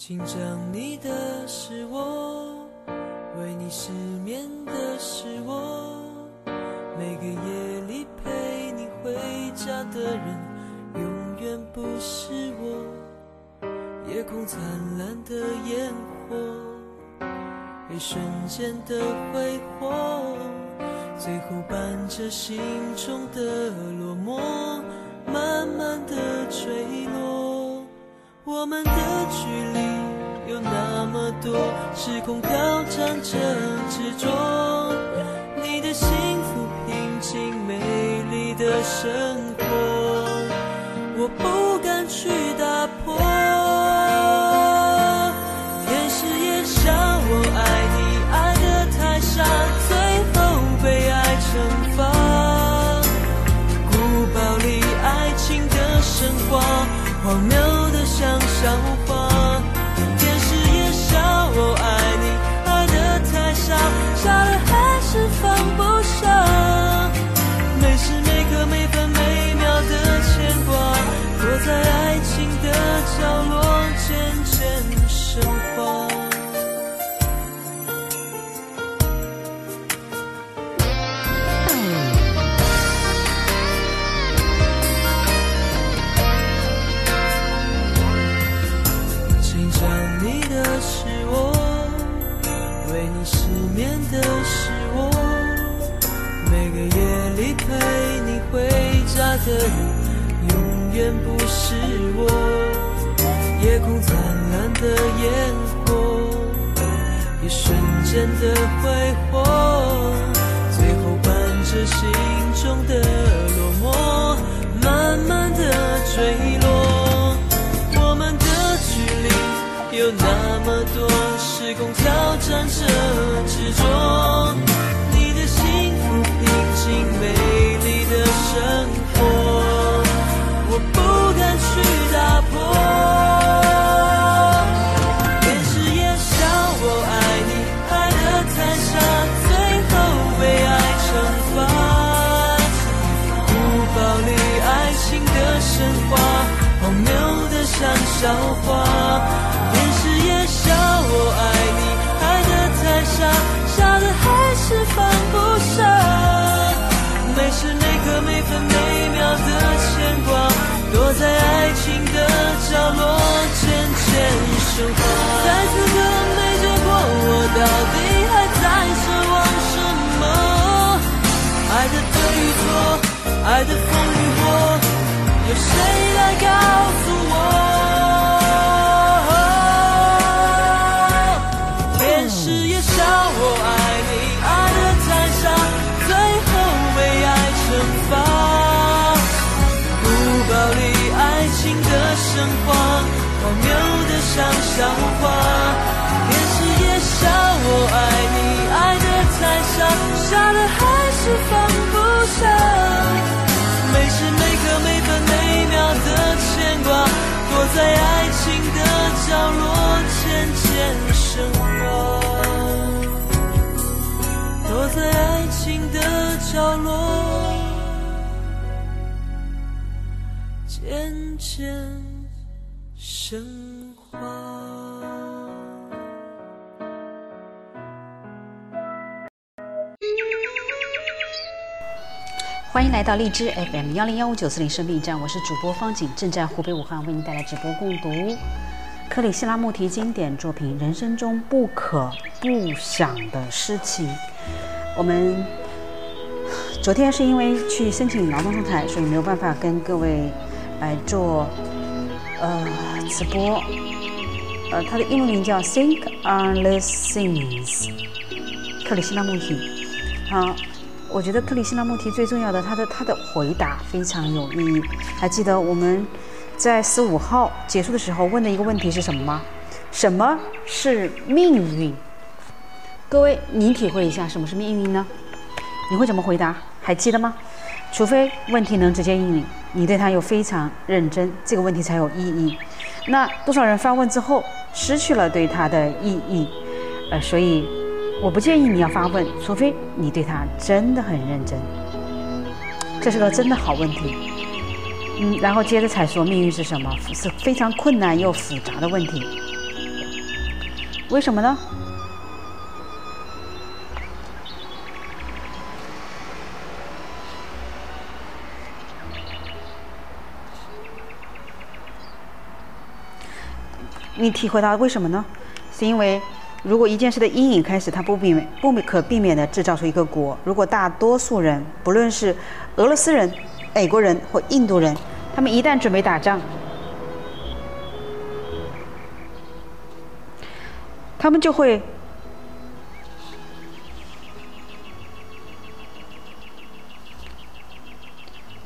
紧张你的是我，为你失眠的是我，每个夜里陪你回家的人，永远不是我。夜空灿烂的烟火，一瞬间的挥霍，最后伴着心中的落寞，慢慢的坠落。我们的距离有那么多，时空挑战着执着。你的幸福平静美丽的生活，我不小角落，渐渐升华。欢迎来到荔枝 FM 幺零幺五九四零生命站，我是主播方景，正在湖北武汉为您带来直播共读克里希拉穆提经典作品《人生中不可不想的事情》。我们昨天是因为去申请劳动仲裁，所以没有办法跟各位来做呃直播。呃，它的英文名叫 Think on the Things，克里希那穆提。好。我觉得克里希那穆提最重要的，他的他的回答非常有意义。还记得我们在十五号结束的时候问的一个问题是什么吗？什么是命运？各位，你体会一下什么是命运呢？你会怎么回答？还记得吗？除非问题能直接应你，你对它又非常认真，这个问题才有意义。那多少人发问之后失去了对它的意义？呃，所以。我不建议你要发问，除非你对他真的很认真。这是个真的好问题。嗯，然后接着才说命运是什么，是非常困难又复杂的问题。为什么呢？你体会到为什么呢？是因为如果一件事的阴影开始，它不避免、不可避免的制造出一个国。如果大多数人，不论是俄罗斯人、美国人或印度人，他们一旦准备打仗，他们就会。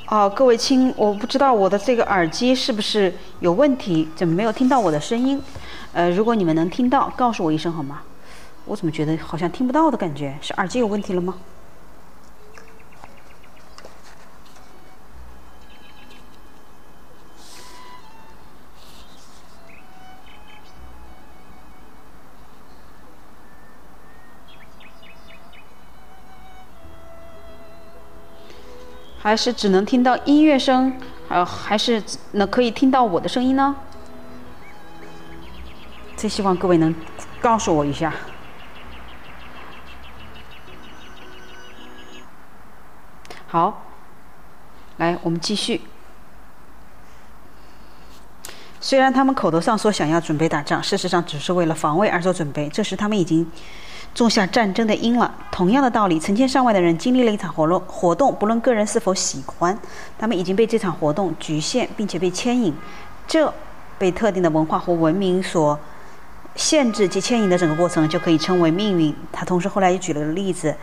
哦，各位亲，我不知道我的这个耳机是不是有问题，怎么没有听到我的声音？呃，如果你们能听到，告诉我一声好吗？我怎么觉得好像听不到的感觉？是耳机有问题了吗？还是只能听到音乐声，呃，还是能可以听到我的声音呢？最希望各位能告诉我一下。好，来，我们继续。虽然他们口头上说想要准备打仗，事实上只是为了防卫而做准备，这时他们已经。种下战争的因了。同样的道理，成千上万的人经历了一场活动，活动不论个人是否喜欢，他们已经被这场活动局限，并且被牵引。这被特定的文化或文明所限制及牵引的整个过程，就可以称为命运。他同时后来也举了个例子：，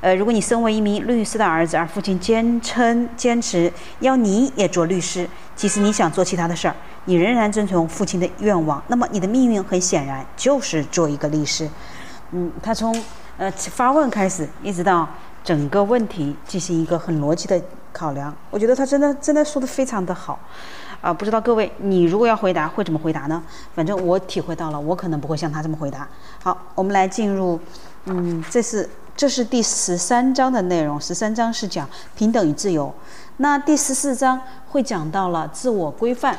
呃，如果你身为一名律师的儿子，而父亲坚称坚持要你也做律师，即使你想做其他的事儿，你仍然遵从父亲的愿望，那么你的命运很显然就是做一个律师。嗯，他从呃发问开始，一直到整个问题进行一个很逻辑的考量，我觉得他真的真的说的非常的好，啊，不知道各位你如果要回答会怎么回答呢？反正我体会到了，我可能不会像他这么回答。好，我们来进入，嗯，这是这是第十三章的内容，十三章是讲平等与自由，那第十四章会讲到了自我规范。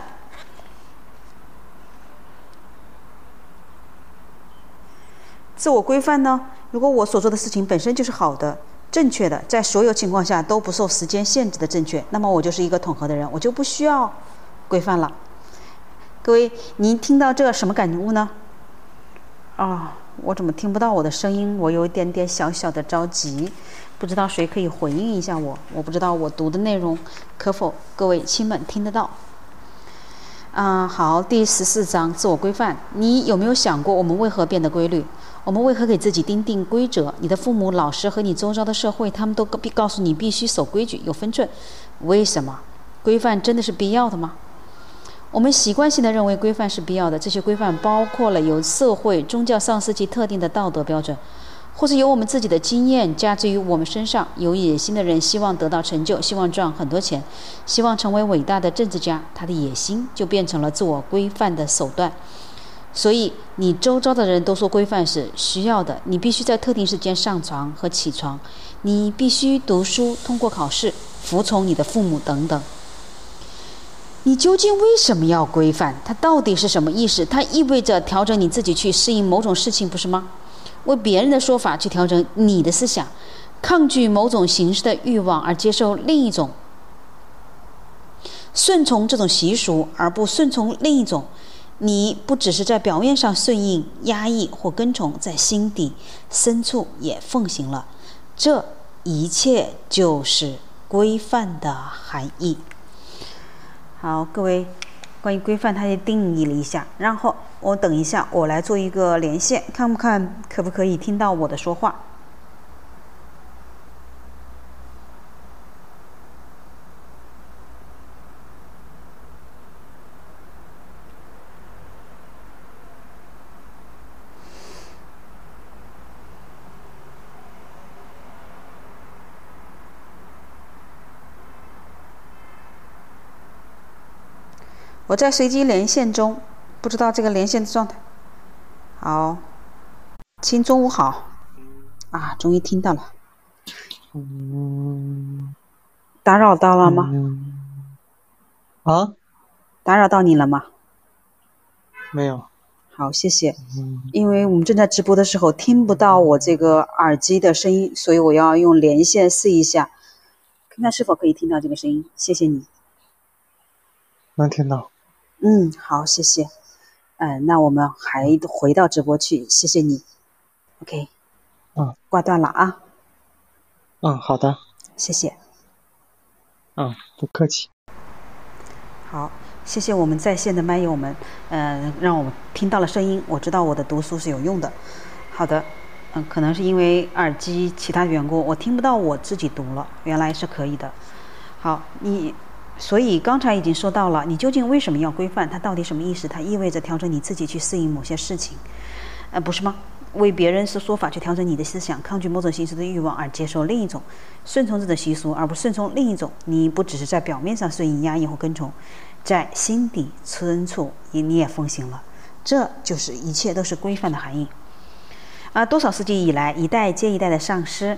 自我规范呢？如果我所做的事情本身就是好的、正确的，在所有情况下都不受时间限制的正确，那么我就是一个统合的人，我就不需要规范了。各位，您听到这什么感悟呢？啊，我怎么听不到我的声音？我有一点点小小的着急，不知道谁可以回应一下我？我不知道我读的内容可否各位亲们听得到？啊，好，第十四章自我规范，你有没有想过我们为何变得规律？我们为何给自己定定规则？你的父母、老师和你周遭的社会，他们都必告诉你必须守规矩、有分寸。为什么？规范真的是必要的吗？我们习惯性的认为规范是必要的。这些规范包括了由社会、宗教上司及特定的道德标准，或是由我们自己的经验加之于我们身上。有野心的人希望得到成就，希望赚很多钱，希望成为伟大的政治家，他的野心就变成了自我规范的手段。所以，你周遭的人都说规范是需要的。你必须在特定时间上床和起床，你必须读书、通过考试、服从你的父母等等。你究竟为什么要规范？它到底是什么意思？它意味着调整你自己去适应某种事情，不是吗？为别人的说法去调整你的思想，抗拒某种形式的欲望而接受另一种，顺从这种习俗而不顺从另一种。你不只是在表面上顺应、压抑或跟从，在心底深处也奉行了。这一切就是规范的含义。好，各位，关于规范，它也定义了一下。然后我等一下，我来做一个连线，看不看可不可以听到我的说话。我在随机连线中，不知道这个连线的状态。好，亲，中午好。啊，终于听到了。嗯，打扰到了吗？啊？打扰到你了吗？没有。好，谢谢。因为我们正在直播的时候听不到我这个耳机的声音，所以我要用连线试一下，看看是否可以听到这个声音。谢谢你。能听到。嗯，好，谢谢。嗯，那我们还回到直播去，谢谢你。OK。嗯，挂断了啊。嗯，好的。谢谢。嗯，不客气。好，谢谢我们在线的麦友们，嗯，让我们听到了声音，我知道我的读书是有用的。好的，嗯，可能是因为耳机其他缘故，我听不到我自己读了，原来是可以的。好，你，所以刚才已经说到了，你究竟为什么要规范？它到底什么意思？它意味着调整你自己去适应某些事情，呃，不是吗？为别人是说法去调整你的思想，抗拒某种形式的欲望而接受另一种，顺从这种习俗而不顺从另一种，你不只是在表面上顺应压抑或跟从，在心底深处你你也奉行了，这就是一切都是规范的含义。啊，多少世纪以来，一代接一代的上师、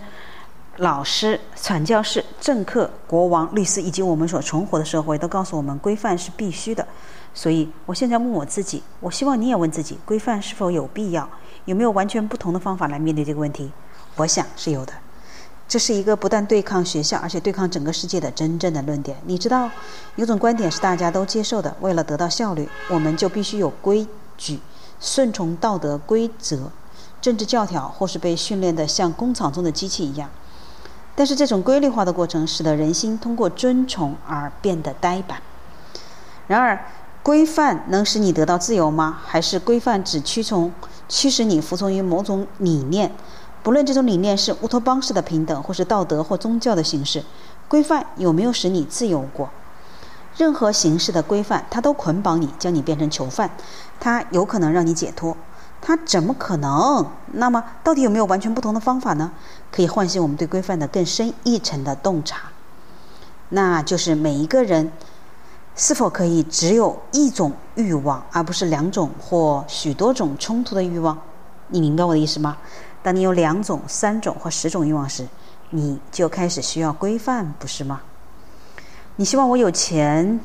老师、传教士、政客、国王、律师以及我们所存活的社会，都告诉我们规范是必须的。所以，我现在问我自己，我希望你也问自己：规范是否有必要？有没有完全不同的方法来面对这个问题？我想是有的。这是一个不但对抗学校，而且对抗整个世界的真正的论点。你知道，有种观点是大家都接受的：为了得到效率，我们就必须有规矩，顺从道德规则、政治教条，或是被训练得像工厂中的机器一样。但是，这种规律化的过程使得人心通过尊崇而变得呆板。然而，规范能使你得到自由吗？还是规范只驱从、驱使你服从于某种理念？不论这种理念是乌托邦式的平等，或是道德或宗教的形式，规范有没有使你自由过？任何形式的规范，它都捆绑你，将你变成囚犯。它有可能让你解脱，它怎么可能？那么，到底有没有完全不同的方法呢？可以唤醒我们对规范的更深一层的洞察，那就是每一个人。是否可以只有一种欲望，而不是两种或许多种冲突的欲望？你明白我的意思吗？当你有两种、三种或十种欲望时，你就开始需要规范，不是吗？你希望我有钱，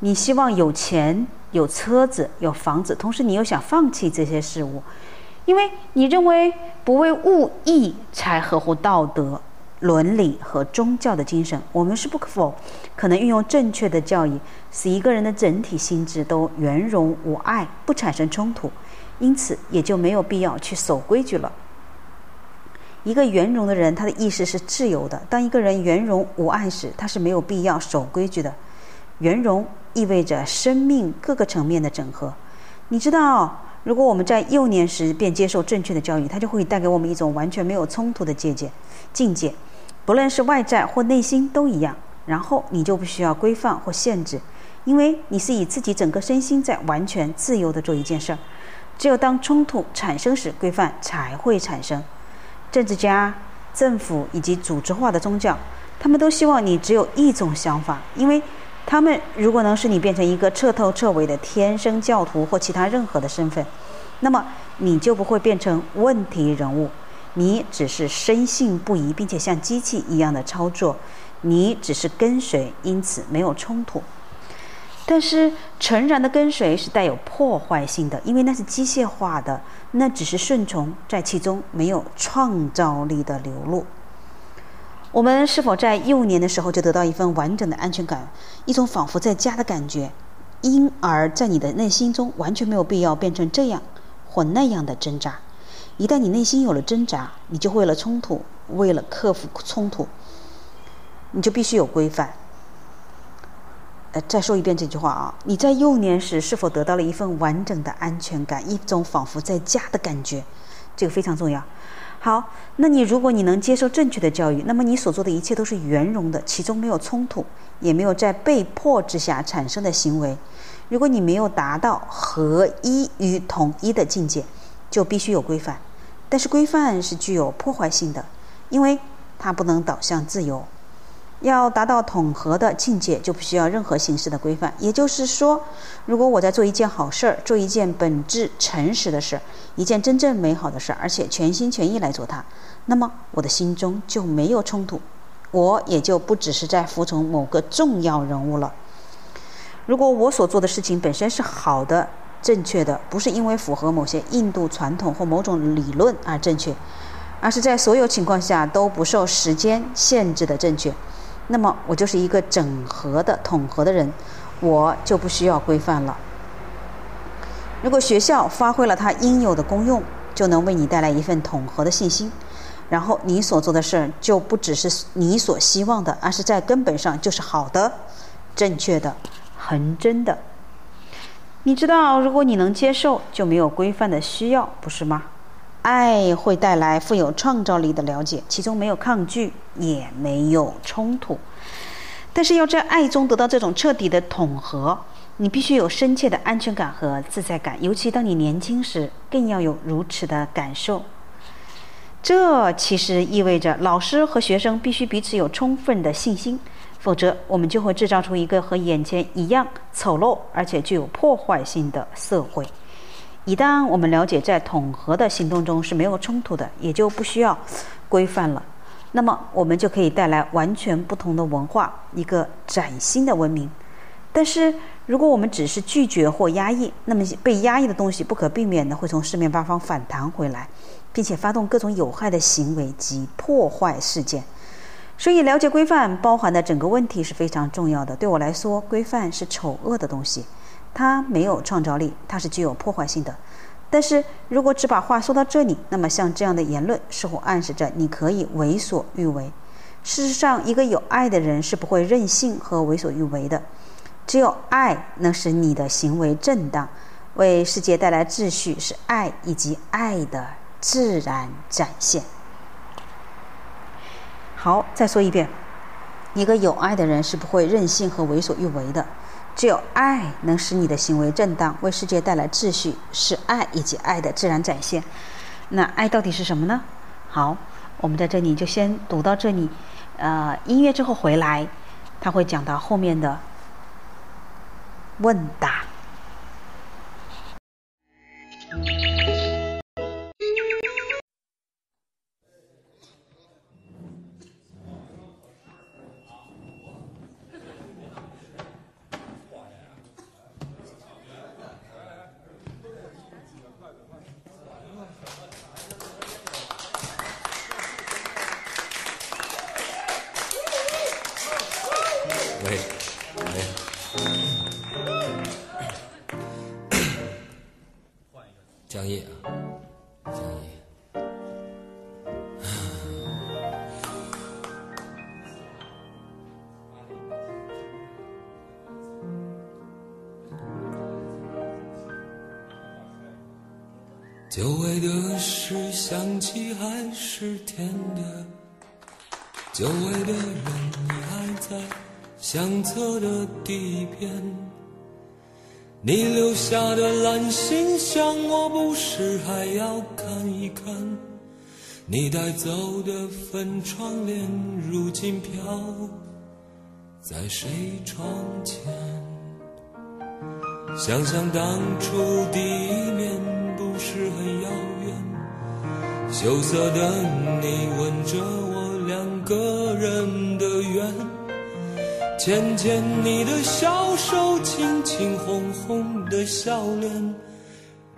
你希望有钱、有车子、有房子，同时你又想放弃这些事物，因为你认为不为物役才合乎道德。伦理和宗教的精神，我们是不可否可能运用正确的教育，使一个人的整体心智都圆融无碍，不产生冲突，因此也就没有必要去守规矩了。一个圆融的人，他的意识是自由的。当一个人圆融无碍时，他是没有必要守规矩的。圆融意味着生命各个层面的整合。你知道，如果我们在幼年时便接受正确的教育，它就会带给我们一种完全没有冲突的境界。境界。不论是外在或内心都一样，然后你就不需要规范或限制，因为你是以自己整个身心在完全自由的做一件事儿。只有当冲突产生时，规范才会产生。政治家、政府以及组织化的宗教，他们都希望你只有一种想法，因为他们如果能使你变成一个彻头彻尾的天生教徒或其他任何的身份，那么你就不会变成问题人物。你只是深信不疑，并且像机器一样的操作，你只是跟随，因此没有冲突。但是诚然的跟随是带有破坏性的，因为那是机械化的，那只是顺从，在其中没有创造力的流露。我们是否在幼年的时候就得到一份完整的安全感，一种仿佛在家的感觉，因而在你的内心中完全没有必要变成这样或那样的挣扎？一旦你内心有了挣扎，你就为了冲突，为了克服冲突，你就必须有规范。呃，再说一遍这句话啊，你在幼年时是否得到了一份完整的安全感，一种仿佛在家的感觉？这个非常重要。好，那你如果你能接受正确的教育，那么你所做的一切都是圆融的，其中没有冲突，也没有在被迫之下产生的行为。如果你没有达到合一与统一的境界，就必须有规范。但是规范是具有破坏性的，因为它不能导向自由。要达到统合的境界，就不需要任何形式的规范。也就是说，如果我在做一件好事儿，做一件本质诚实的事儿，一件真正美好的事儿，而且全心全意来做它，那么我的心中就没有冲突，我也就不只是在服从某个重要人物了。如果我所做的事情本身是好的，正确的，不是因为符合某些印度传统或某种理论而正确，而是在所有情况下都不受时间限制的正确。那么我就是一个整合的、统合的人，我就不需要规范了。如果学校发挥了它应有的功用，就能为你带来一份统合的信心，然后你所做的事儿就不只是你所希望的，而是在根本上就是好的、正确的、恒真的。你知道，如果你能接受，就没有规范的需要，不是吗？爱会带来富有创造力的了解，其中没有抗拒，也没有冲突。但是要在爱中得到这种彻底的统合，你必须有深切的安全感和自在感，尤其当你年轻时，更要有如此的感受。这其实意味着老师和学生必须彼此有充分的信心。否则，我们就会制造出一个和眼前一样丑陋而且具有破坏性的社会。一旦我们了解在统合的行动中是没有冲突的，也就不需要规范了，那么我们就可以带来完全不同的文化，一个崭新的文明。但是，如果我们只是拒绝或压抑，那么被压抑的东西不可避免地会从四面八方反弹回来，并且发动各种有害的行为及破坏事件。所以，了解规范包含的整个问题是非常重要的。对我来说，规范是丑恶的东西，它没有创造力，它是具有破坏性的。但是如果只把话说到这里，那么像这样的言论似乎暗示着你可以为所欲为。事实上，一个有爱的人是不会任性和为所欲为的。只有爱能使你的行为正当，为世界带来秩序，是爱以及爱的自然展现。好，再说一遍，一个有爱的人是不会任性和为所欲为的。只有爱能使你的行为正当，为世界带来秩序，是爱以及爱的自然展现。那爱到底是什么呢？好，我们在这里就先读到这里。呃，音乐之后回来，他会讲到后面的问答。是香气还是甜的？久违的人你还在相册的第一篇，你留下的蓝信箱，我不是还要看一看。你带走的粉窗帘，如今飘在谁窗前？想想当初第一面。不是很遥远，羞涩的你吻着我两个人的缘，牵牵你的小手，亲亲红红的笑脸，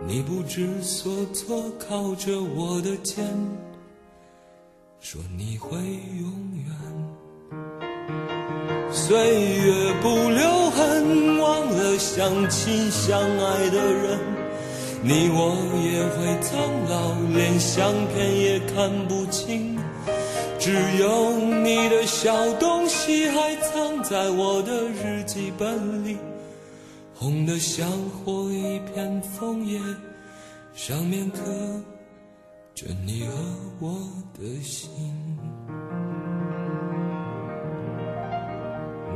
你不知所措靠着我的肩，说你会永远。岁月不留痕，忘了相亲相爱的人。你我也会苍老，连相片也看不清，只有你的小东西还藏在我的日记本里，红的像火一片枫叶，上面刻着你和我的心。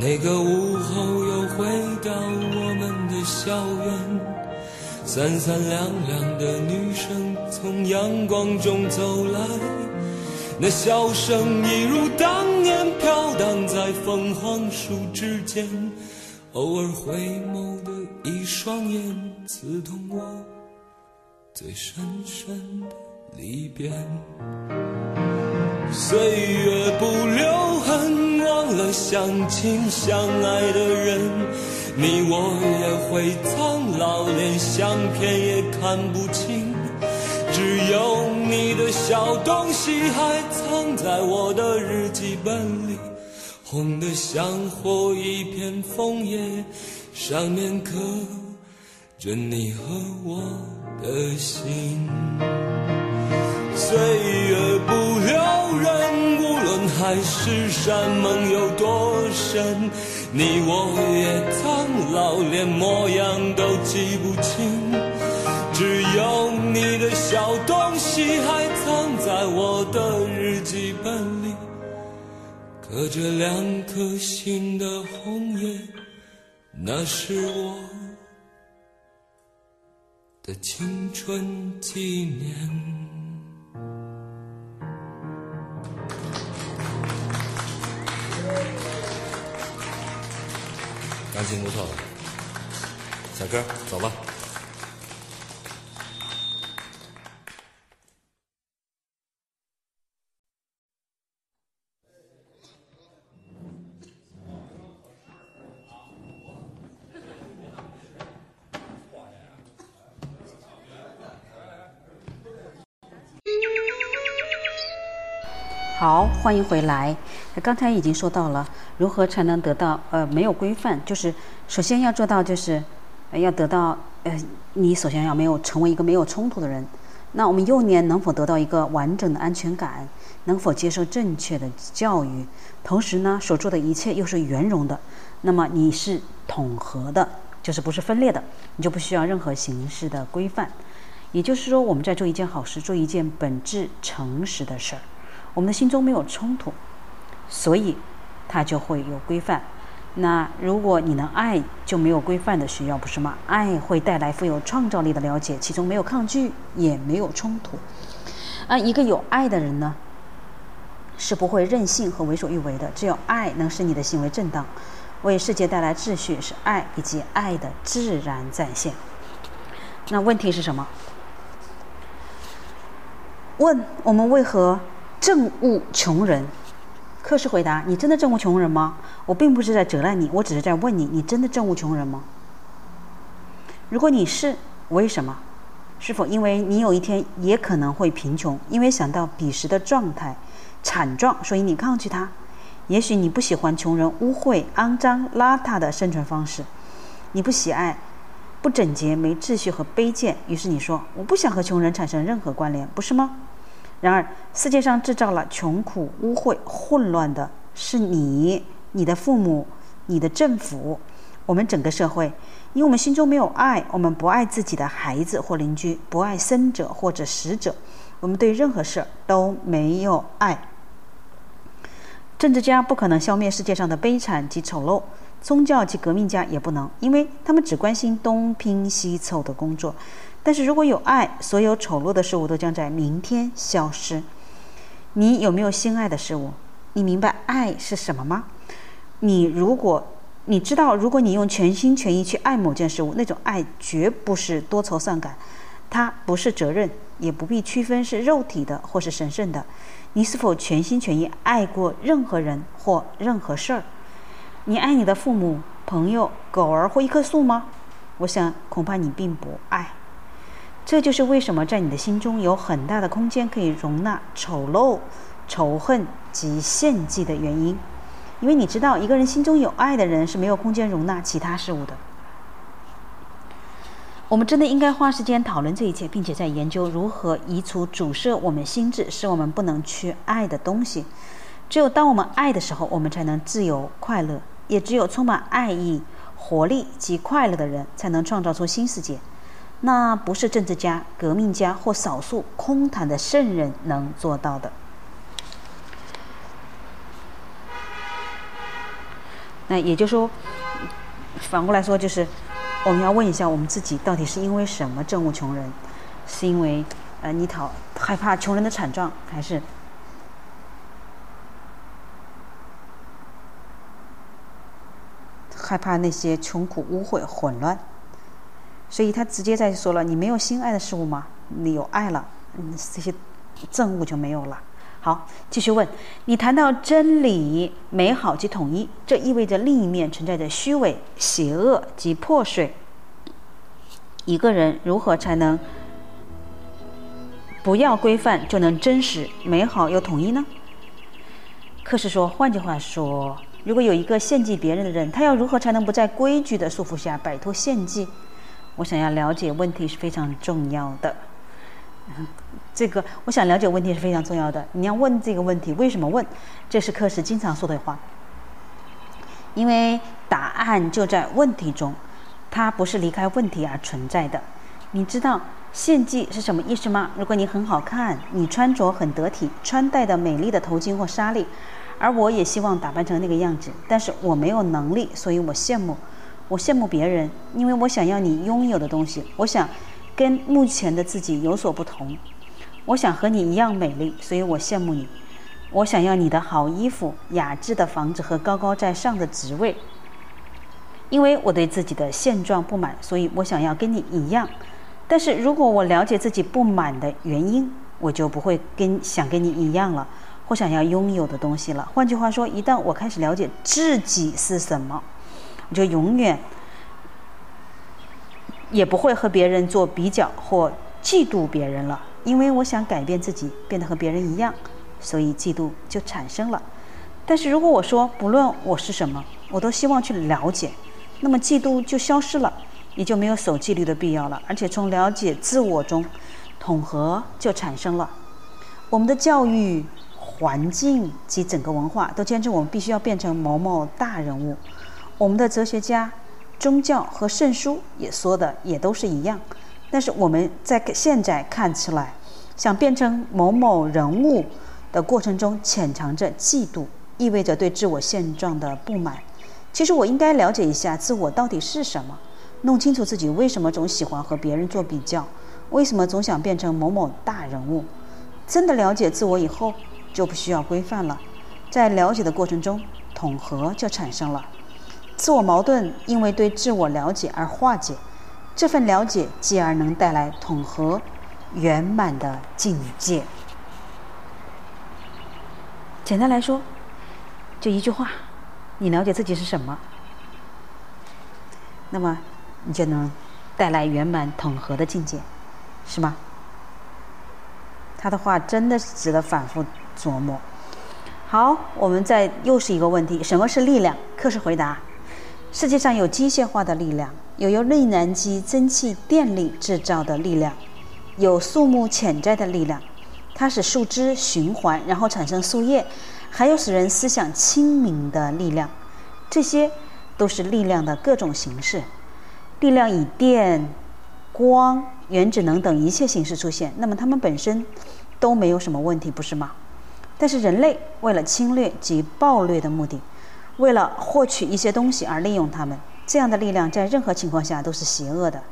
那个午后又回到我们的校园。三三两两的女生从阳光中走来，那笑声一如当年飘荡在凤凰树之间，偶尔回眸的一双眼，刺痛我最深深的离别。岁月不留痕，忘了相亲相爱的人。你我也会苍老，连相片也看不清。只有你的小东西还藏在我的日记本里，红得像火一片枫叶，上面刻着你和我的心。岁月不，海誓山盟有多深，你我也苍老，连模样都记不清。只有你的小东西还藏在我的日记本里，刻着两颗心的红叶，那是我的青春纪念。感情不错，小哥，走吧。好，欢迎回来。刚才已经说到了如何才能得到呃没有规范，就是首先要做到就是要得到呃你首先要没有成为一个没有冲突的人。那我们幼年能否得到一个完整的安全感？能否接受正确的教育？同时呢，所做的一切又是圆融的，那么你是统合的，就是不是分裂的，你就不需要任何形式的规范。也就是说，我们在做一件好事，做一件本质诚实的事儿。我们的心中没有冲突，所以它就会有规范。那如果你能爱，就没有规范的需要，不是吗？爱会带来富有创造力的了解，其中没有抗拒，也没有冲突。啊，一个有爱的人呢，是不会任性和为所欲为的。只有爱能使你的行为正当，为世界带来秩序，是爱以及爱的自然展现。那问题是什么？问我们为何？憎恶穷人，克氏回答：“你真的憎恶穷人吗？我并不是在责难你，我只是在问你：你真的憎恶穷人吗？如果你是，为什么？是否因为你有一天也可能会贫穷？因为想到彼时的状态惨状，所以你抗拒他？也许你不喜欢穷人污秽、肮脏、邋遢的生存方式，你不喜爱不整洁、没秩序和卑贱，于是你说：我不想和穷人产生任何关联，不是吗？”然而，世界上制造了穷苦、污秽、混乱的是你、你的父母、你的政府，我们整个社会。因为我们心中没有爱，我们不爱自己的孩子或邻居，不爱生者或者死者，我们对任何事都没有爱。政治家不可能消灭世界上的悲惨及丑陋，宗教及革命家也不能，因为他们只关心东拼西凑的工作。但是如果有爱，所有丑陋的事物都将在明天消失。你有没有心爱的事物？你明白爱是什么吗？你如果你知道，如果你用全心全意去爱某件事物，那种爱绝不是多愁善感，它不是责任，也不必区分是肉体的或是神圣的。你是否全心全意爱过任何人或任何事儿？你爱你的父母、朋友、狗儿或一棵树吗？我想，恐怕你并不爱。这就是为什么在你的心中有很大的空间可以容纳丑陋、仇恨及献祭的原因，因为你知道，一个人心中有爱的人是没有空间容纳其他事物的。我们真的应该花时间讨论这一切，并且在研究如何移除阻塞我们心智、使我们不能去爱的东西。只有当我们爱的时候，我们才能自由快乐；也只有充满爱意、活力及快乐的人，才能创造出新世界。那不是政治家、革命家或少数空谈的圣人能做到的。那也就是说，反过来说，就是我们要问一下我们自己，到底是因为什么憎恶穷人？是因为呃你讨害怕穷人的惨状，还是害怕那些穷苦、污秽、混乱？所以他直接在说了：“你没有心爱的事物吗？你有爱了，嗯，这些憎恶就没有了。”好，继续问。你谈到真理、美好及统一，这意味着另一面存在着虚伪、邪恶及破碎。一个人如何才能不要规范就能真实、美好又统一呢？可是说，换句话说，如果有一个献祭别人的人，他要如何才能不在规矩的束缚下摆脱献祭？我想要了解问题是非常重要的。这个我想了解问题是非常重要的。你要问这个问题，为什么问？这是课时经常说的话。因为答案就在问题中，它不是离开问题而存在的。你知道献祭是什么意思吗？如果你很好看，你穿着很得体，穿戴的美丽的头巾或纱丽，而我也希望打扮成那个样子，但是我没有能力，所以我羡慕，我羡慕别人，因为我想要你拥有的东西，我想跟目前的自己有所不同。我想和你一样美丽，所以我羡慕你。我想要你的好衣服、雅致的房子和高高在上的职位。因为我对自己的现状不满，所以我想要跟你一样。但是如果我了解自己不满的原因，我就不会跟想跟你一样了，或想要拥有的东西了。换句话说，一旦我开始了解自己是什么，我就永远也不会和别人做比较或嫉妒别人了。因为我想改变自己，变得和别人一样，所以嫉妒就产生了。但是如果我说不论我是什么，我都希望去了解，那么嫉妒就消失了，也就没有守纪律的必要了。而且从了解自我中，统合就产生了。我们的教育环境及整个文化都坚持我们必须要变成某某大人物。我们的哲学家、宗教和圣书也说的也都是一样。但是我们在现在看起来，想变成某某人物的过程中，潜藏着嫉妒，意味着对自我现状的不满。其实我应该了解一下自我到底是什么，弄清楚自己为什么总喜欢和别人做比较，为什么总想变成某某大人物。真的了解自我以后，就不需要规范了。在了解的过程中，统合就产生了，自我矛盾因为对自我了解而化解。这份了解，继而能带来统合、圆满的境界。简单来说，就一句话：你了解自己是什么，那么你就能带来圆满统合的境界，是吗？他的话真的是值得反复琢磨。好，我们再又是一个问题：什么是力量？课时回答。世界上有机械化的力量，有由内燃机蒸汽电力制造的力量，有树木潜在的力量，它使树枝循环，然后产生树叶，还有使人思想清明的力量，这些都是力量的各种形式。力量以电、光、原子能等一切形式出现，那么它们本身都没有什么问题，不是吗？但是人类为了侵略及暴虐的目的。为了获取一些东西而利用他们，这样的力量在任何情况下都是邪恶的。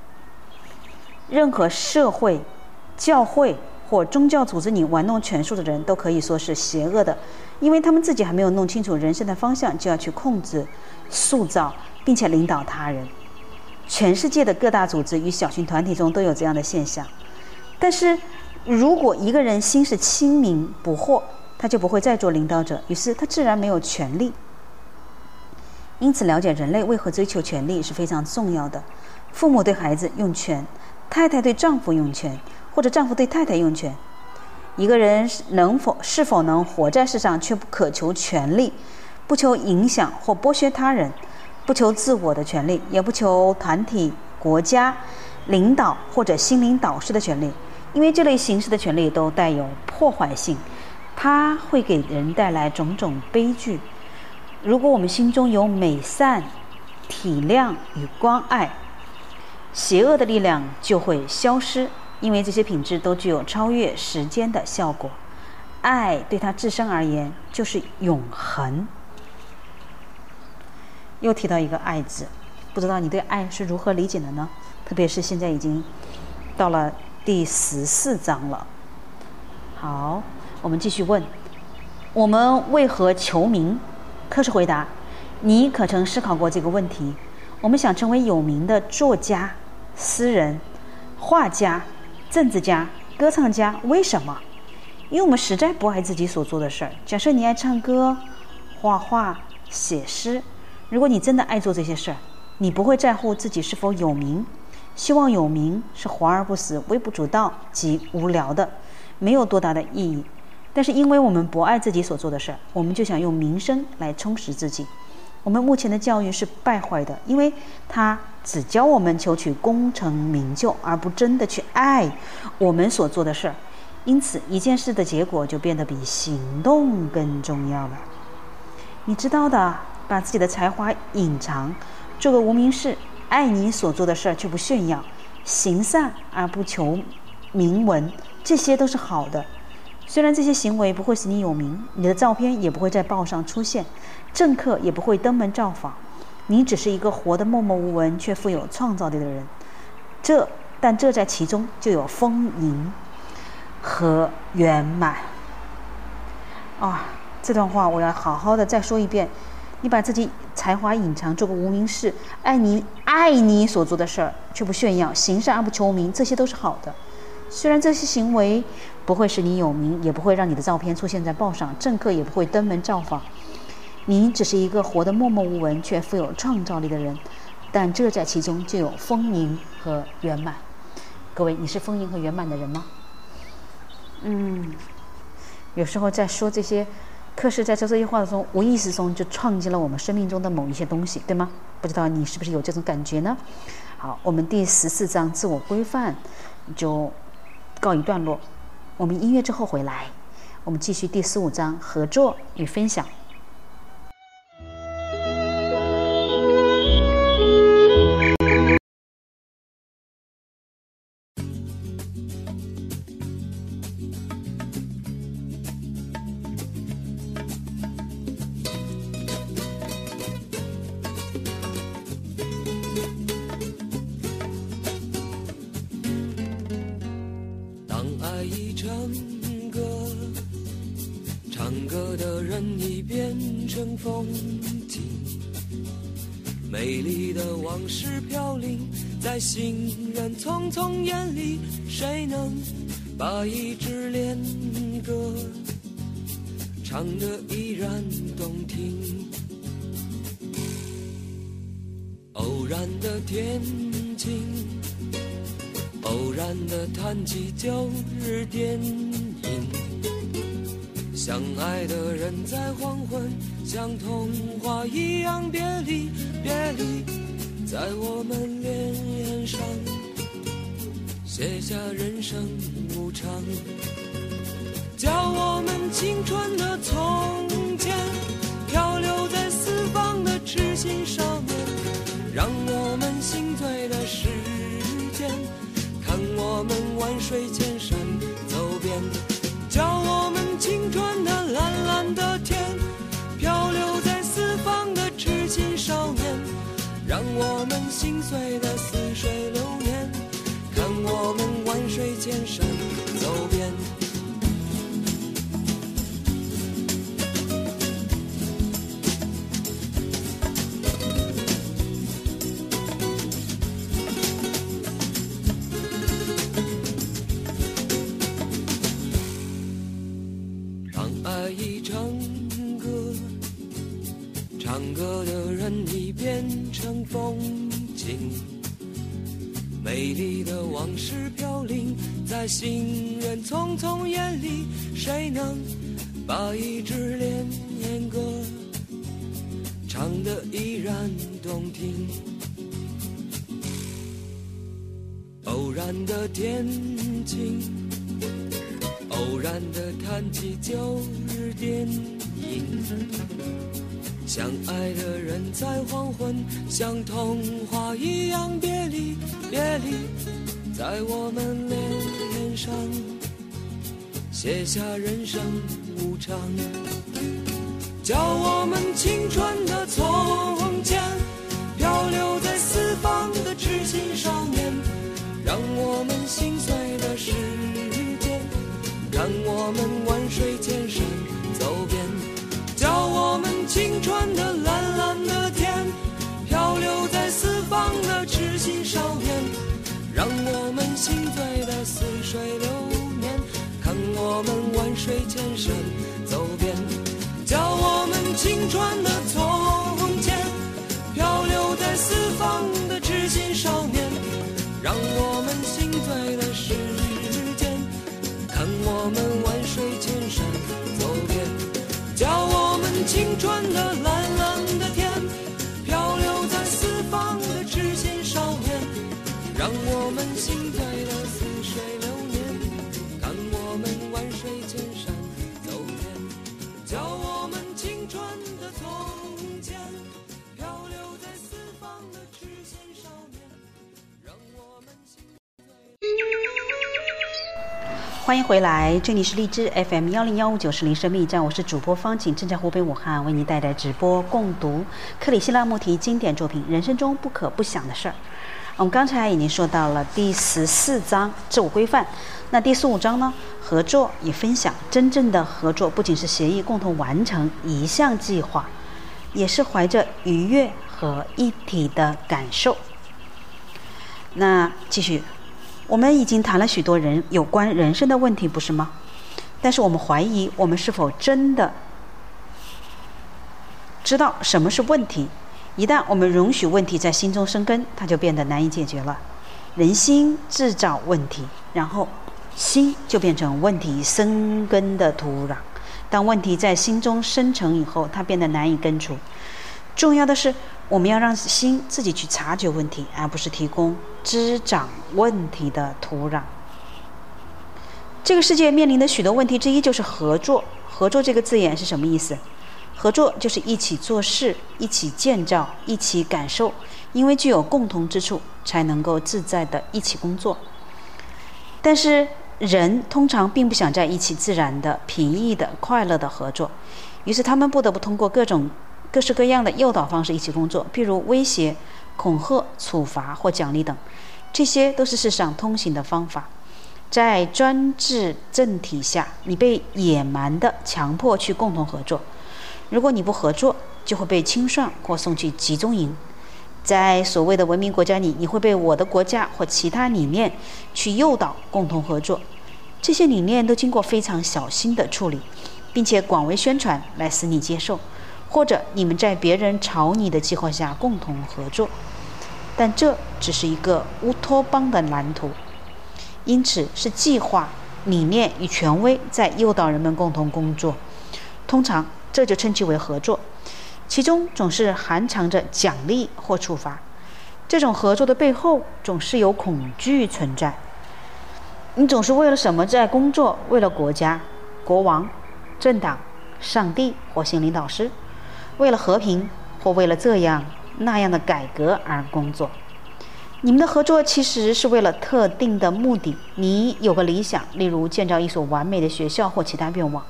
任何社会、教会或宗教组织里玩弄权术的人都可以说是邪恶的，因为他们自己还没有弄清楚人生的方向，就要去控制、塑造并且领导他人。全世界的各大组织与小型团体中都有这样的现象。但是，如果一个人心是清明不惑，他就不会再做领导者，于是他自然没有权利。因此，了解人类为何追求权力是非常重要的。父母对孩子用权，太太对丈夫用权，或者丈夫对太太用权。一个人能否是否能活在世上，却不渴求权力，不求影响或剥削他人，不求自我的权利，也不求团体、国家领导或者心灵导师的权利，因为这类形式的权利都带有破坏性，它会给人带来种种悲剧。如果我们心中有美善、体谅与关爱，邪恶的力量就会消失，因为这些品质都具有超越时间的效果。爱对他自身而言就是永恒。又提到一个“爱”字，不知道你对爱是如何理解的呢？特别是现在已经到了第十四章了。好，我们继续问：我们为何求名？课时回答：你可曾思考过这个问题？我们想成为有名的作家、诗人、画家、政治家、歌唱家，为什么？因为我们实在不爱自己所做的事儿。假设你爱唱歌、画画、写诗，如果你真的爱做这些事儿，你不会在乎自己是否有名。希望有名是华而不实、微不足道及无聊的，没有多大的意义。但是因为我们不爱自己所做的事儿，我们就想用名声来充实自己。我们目前的教育是败坏的，因为它只教我们求取功成名就，而不真的去爱我们所做的事儿。因此，一件事的结果就变得比行动更重要了。你知道的，把自己的才华隐藏，做个无名氏，爱你所做的事儿却不炫耀，行善而不求名闻，这些都是好的。虽然这些行为不会使你有名，你的照片也不会在报上出现，政客也不会登门造访，你只是一个活得默默无闻却富有创造力的人。这，但这在其中就有丰盈和圆满。啊，这段话我要好好的再说一遍。你把自己才华隐藏，做个无名氏，爱你爱你所做的事儿，却不炫耀，行善而不求名，这些都是好的。虽然这些行为不会使你有名，也不会让你的照片出现在报上，政客也不会登门造访，你只是一个活得默默无闻却富有创造力的人，但这在其中就有丰盈和圆满。各位，你是丰盈和圆满的人吗？嗯，有时候在说这些，克氏在说这些话的时候，无意识中就创建了我们生命中的某一些东西，对吗？不知道你是不是有这种感觉呢？好，我们第十四章自我规范就。告一段落，我们音乐之后回来，我们继续第十五章合作与分享。风景，美丽的往事飘零在行人匆匆眼里，谁能把一支恋歌唱得依然动听？偶然的天晴，偶然的谈起旧日电影，相爱的人在黄昏，像童话一样别离，别离。在我们脸上写下人生无常，叫我们青春的从前漂流在四方的痴心上面，让我们心醉的时间，看我们万水千山走遍，心碎的似水流年，看我们万水千山走遍。让爱已成歌，唱歌的人已变。成风美丽的往事飘零在行人匆匆眼里，谁能把一支恋恋歌唱得依然动听？偶然的天晴，偶然的谈起旧日电影。相爱的人在黄昏，像童话一样别离，别离，在我们脸上写下人生无常，叫我们青春的从前漂流在四方的痴心少年，让我们心碎的时间，看我们万水千山走遍。青春的蓝蓝的天，漂流在四方的痴心少年，让我们心醉的似水流年，看我们万水。千山走遍，叫我们青春的从前，漂流在四方的痴心少年，让我们心醉的时间，看我们万水千山走遍，叫我们青春的蓝蓝的欢迎回来，这里是荔枝 FM 幺零幺五九是林生密站，我是主播方景，正在湖北武汉为您带来直播共读克里希那穆提经典作品《人生中不可不想的事儿》。我们刚才已经说到了第十四章自我规范，那第十五章呢，合作与分享。真正的合作不仅是协议共同完成一项计划，也是怀着愉悦和一体的感受。那继续。我们已经谈了许多人有关人生的问题，不是吗？但是我们怀疑，我们是否真的知道什么是问题？一旦我们容许问题在心中生根，它就变得难以解决了。人心制造问题，然后心就变成问题生根的土壤。当问题在心中生成以后，它变得难以根除。重要的是，我们要让心自己去察觉问题，而不是提供滋长问题的土壤。这个世界面临的许多问题之一就是合作。合作这个字眼是什么意思？合作就是一起做事、一起建造、一起感受，因为具有共同之处，才能够自在的一起工作。但是人通常并不想在一起自然的、平易的、快乐的合作，于是他们不得不通过各种。各式各样的诱导方式一起工作，譬如威胁、恐吓、处罚或奖励等，这些都是世上通行的方法。在专制政体下，你被野蛮地强迫去共同合作。如果你不合作，就会被清算或送去集中营。在所谓的文明国家里，你会被我的国家或其他理念去诱导共同合作。这些理念都经过非常小心的处理，并且广为宣传来使你接受。或者你们在别人朝你的计划下共同合作，但这只是一个乌托邦的蓝图，因此是计划、理念与权威在诱导人们共同工作。通常这就称其为合作，其中总是含藏着奖励或处罚。这种合作的背后总是有恐惧存在。你总是为了什么在工作？为了国家、国王、政党、上帝或心灵导师？为了和平，或为了这样那样的改革而工作，你们的合作其实是为了特定的目的。你有个理想，例如建造一所完美的学校或其他愿望。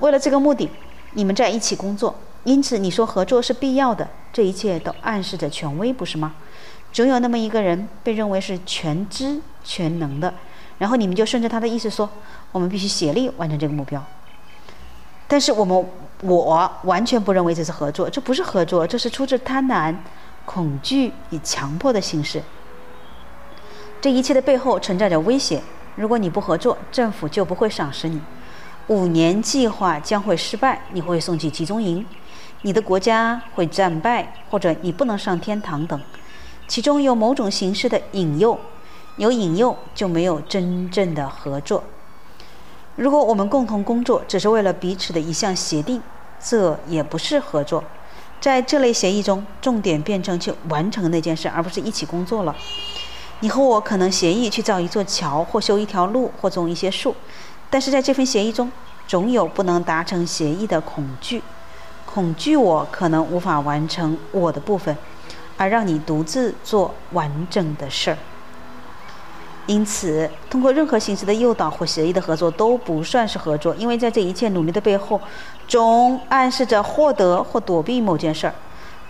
为了这个目的，你们在一起工作。因此，你说合作是必要的，这一切都暗示着权威，不是吗？总有那么一个人被认为是全知全能的，然后你们就顺着他的意思说：我们必须协力完成这个目标。但是我们。我完全不认为这是合作，这不是合作，这是出自贪婪、恐惧与强迫的形式。这一切的背后存在着威胁：如果你不合作，政府就不会赏识你；五年计划将会失败，你会送去集中营；你的国家会战败，或者你不能上天堂等。其中有某种形式的引诱，有引诱就没有真正的合作。如果我们共同工作只是为了彼此的一项协定，这也不是合作。在这类协议中，重点变成去完成那件事，而不是一起工作了。你和我可能协议去造一座桥，或修一条路，或种一些树，但是在这份协议中，总有不能达成协议的恐惧，恐惧我可能无法完成我的部分，而让你独自做完整的事儿。因此，通过任何形式的诱导或协议的合作都不算是合作，因为在这一切努力的背后，总暗示着获得或躲避某件事儿。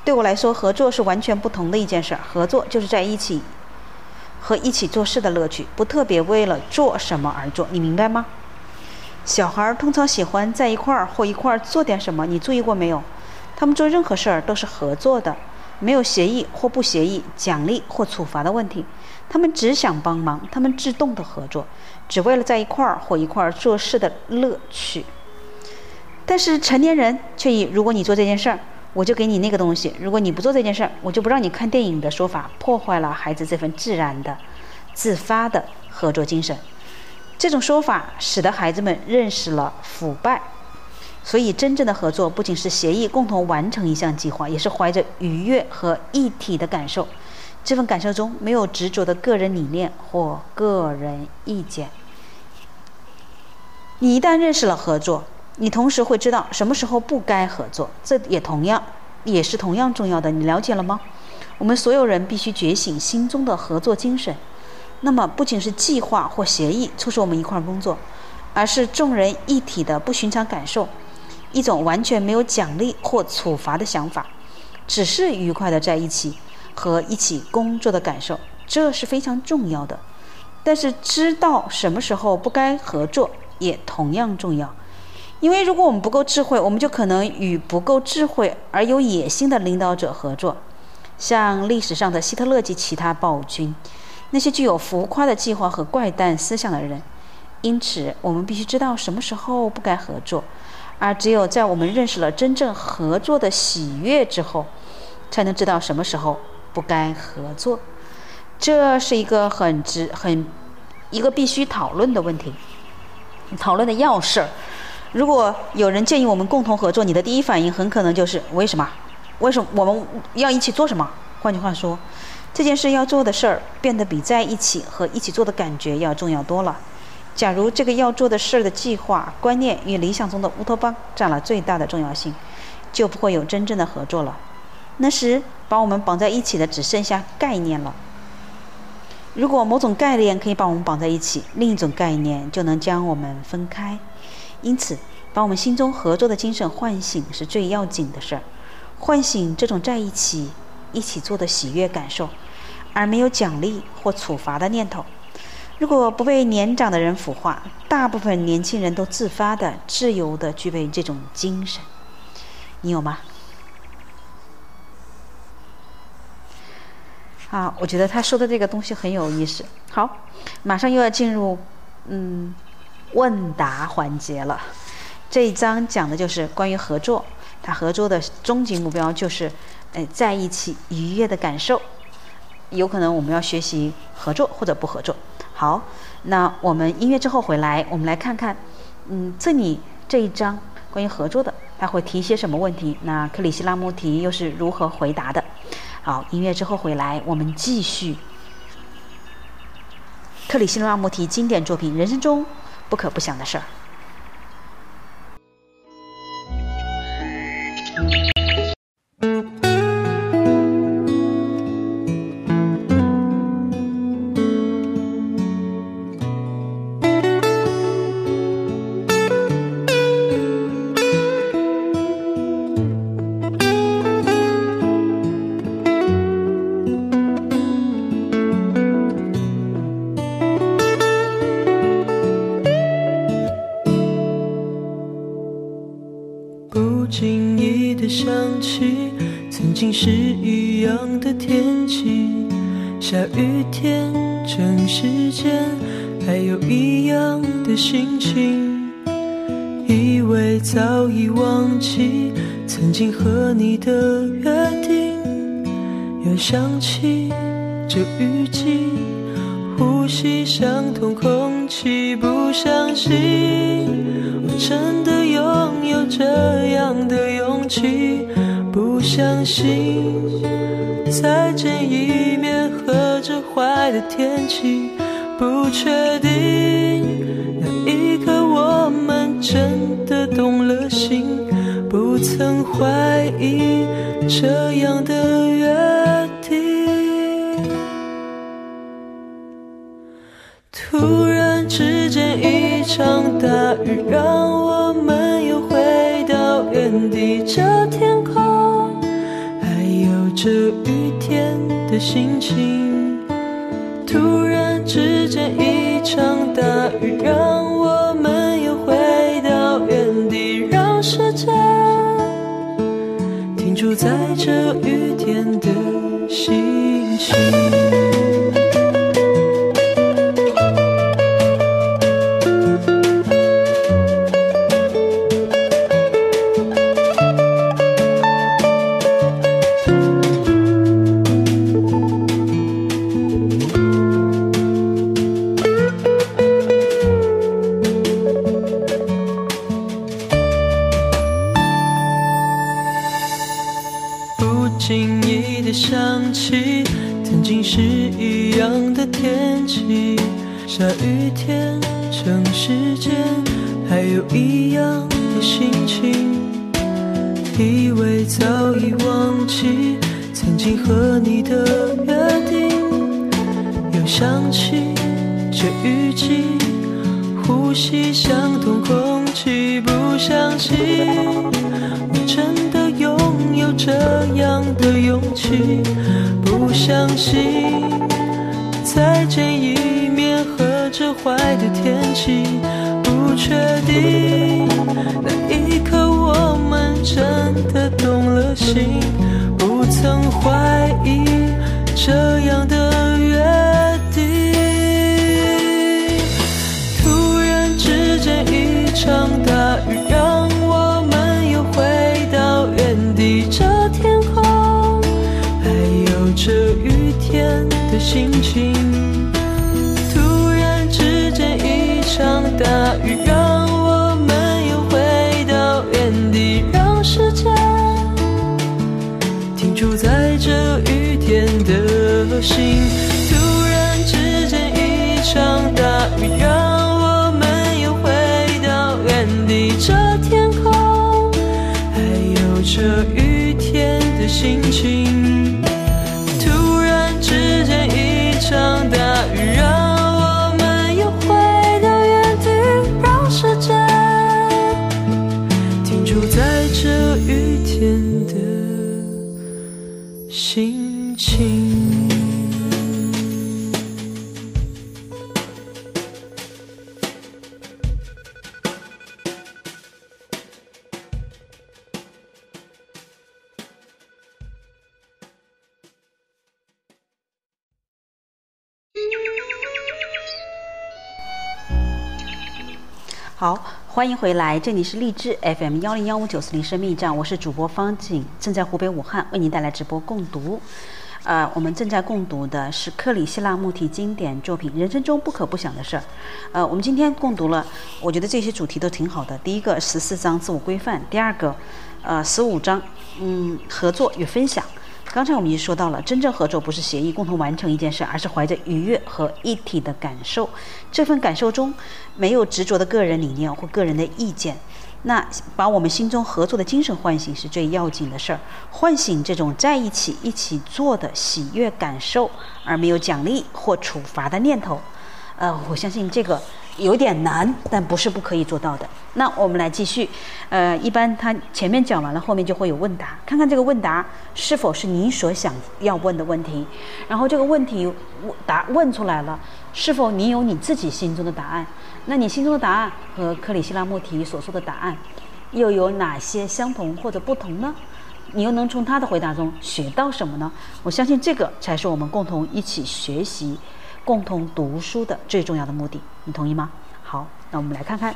对我来说，合作是完全不同的一件事儿。合作就是在一起和一起做事的乐趣，不特别为了做什么而做。你明白吗？小孩通常喜欢在一块儿或一块儿做点什么，你注意过没有？他们做任何事儿都是合作的，没有协议或不协议、奖励或处罚的问题，他们只想帮忙，他们自动的合作，只为了在一块儿或一块儿做事的乐趣。但是成年人却以“如果你做这件事儿，我就给你那个东西；如果你不做这件事儿，我就不让你看电影”的说法，破坏了孩子这份自然的、自发的合作精神。这种说法使得孩子们认识了腐败。所以，真正的合作不仅是协议共同完成一项计划，也是怀着愉悦和一体的感受。这份感受中没有执着的个人理念或个人意见。你一旦认识了合作，你同时会知道什么时候不该合作，这也同样也是同样重要的。你了解了吗？我们所有人必须觉醒心中的合作精神。那么，不仅是计划或协议促使我们一块儿工作，而是众人一体的不寻常感受。一种完全没有奖励或处罚的想法，只是愉快的在一起和一起工作的感受，这是非常重要的。但是知道什么时候不该合作也同样重要，因为如果我们不够智慧，我们就可能与不够智慧而有野心的领导者合作，像历史上的希特勒及其他暴君，那些具有浮夸的计划和怪诞思想的人。因此，我们必须知道什么时候不该合作。而只有在我们认识了真正合作的喜悦之后，才能知道什么时候不该合作。这是一个很值、很一个必须讨论的问题，讨论的要事儿。如果有人建议我们共同合作，你的第一反应很可能就是为什么？为什么我们要一起做什么？换句话说，这件事要做的事儿变得比在一起和一起做的感觉要重要多了。假如这个要做的事儿的计划、观念与理想中的乌托邦占了最大的重要性，就不会有真正的合作了。那时把我们绑在一起的只剩下概念了。如果某种概念可以把我们绑在一起，另一种概念就能将我们分开。因此，把我们心中合作的精神唤醒是最要紧的事儿，唤醒这种在一起、一起做的喜悦感受，而没有奖励或处罚的念头。如果不被年长的人腐化，大部分年轻人都自发的、自由的具备这种精神。你有吗？啊，我觉得他说的这个东西很有意思。好，马上又要进入嗯问答环节了。这一章讲的就是关于合作，他合作的终极目标就是哎在一起愉悦的感受。有可能我们要学习合作或者不合作。好，那我们音乐之后回来，我们来看看，嗯，这里这一章关于合作的，他会提些什么问题？那克里希拉穆提又是如何回答的？好，音乐之后回来，我们继续克里希拉穆提经典作品《人生中不可不想的事儿》。经和你的约定，又想起这雨季，呼吸相同空气，不相信。我真的拥有这样的勇气，不相信再见一面和这坏的天气，不确定。怀疑这样的约定。突然之间，一场大雨让我们又回到原地。这天空，还有这雨天的心情。突然之间，一场大雨让着雨天的心情轻易的想起，曾经是一样的天气，下雨天，城市间还有一样的心情。以为早已忘记曾经和你的约定，又想起这雨季，呼吸相同空气，不相信我真的拥有这样勇气，不相信再见一面和这坏的天气，不确定那一刻我们真的动了心，不曾怀疑这心。突然之间一场大雨，让我们又回到原地。这天空，还有这雨天的心好，欢迎回来，这里是荔枝 FM 幺零幺五九四零生命站，我是主播方景，正在湖北武汉为您带来直播共读。呃，我们正在共读的是克里希那穆提经典作品《人生中不可不想的事儿》。呃，我们今天共读了，我觉得这些主题都挺好的。第一个十四章自我规范，第二个，呃，十五章，嗯，合作与分享。刚才我们已经说到了，真正合作不是协议共同完成一件事，而是怀着愉悦和一体的感受。这份感受中没有执着的个人理念或个人的意见。那把我们心中合作的精神唤醒是最要紧的事儿，唤醒这种在一起一起做的喜悦感受，而没有奖励或处罚的念头。呃，我相信这个有点难，但不是不可以做到的。那我们来继续，呃，一般他前面讲完了，后面就会有问答，看看这个问答是否是你所想要问的问题，然后这个问题答问出来了，是否你有你自己心中的答案？那你心中的答案和克里希那穆提所说的答案又有哪些相同或者不同呢？你又能从他的回答中学到什么呢？我相信这个才是我们共同一起学习。共同读书的最重要的目的，你同意吗？好，那我们来看看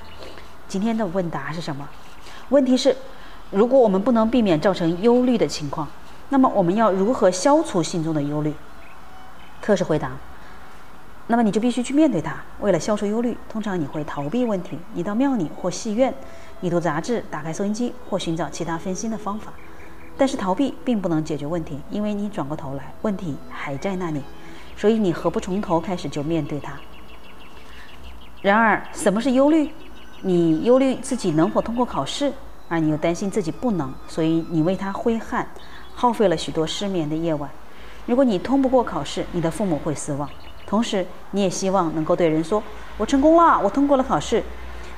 今天的问答是什么？问题是，如果我们不能避免造成忧虑的情况，那么我们要如何消除心中的忧虑？特使回答：那么你就必须去面对它。为了消除忧虑，通常你会逃避问题，你到庙里或戏院，你读杂志、打开收音机或寻找其他分心的方法。但是逃避并不能解决问题，因为你转过头来，问题还在那里。所以你何不从头开始就面对它？然而，什么是忧虑？你忧虑自己能否通过考试，而你又担心自己不能，所以你为他挥汗，耗费了许多失眠的夜晚。如果你通不过考试，你的父母会失望，同时你也希望能够对人说：“我成功了，我通过了考试。”